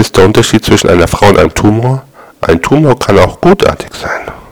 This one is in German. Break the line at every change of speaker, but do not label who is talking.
ist der Unterschied zwischen einer Frau und einem Tumor? Ein Tumor kann auch gutartig sein.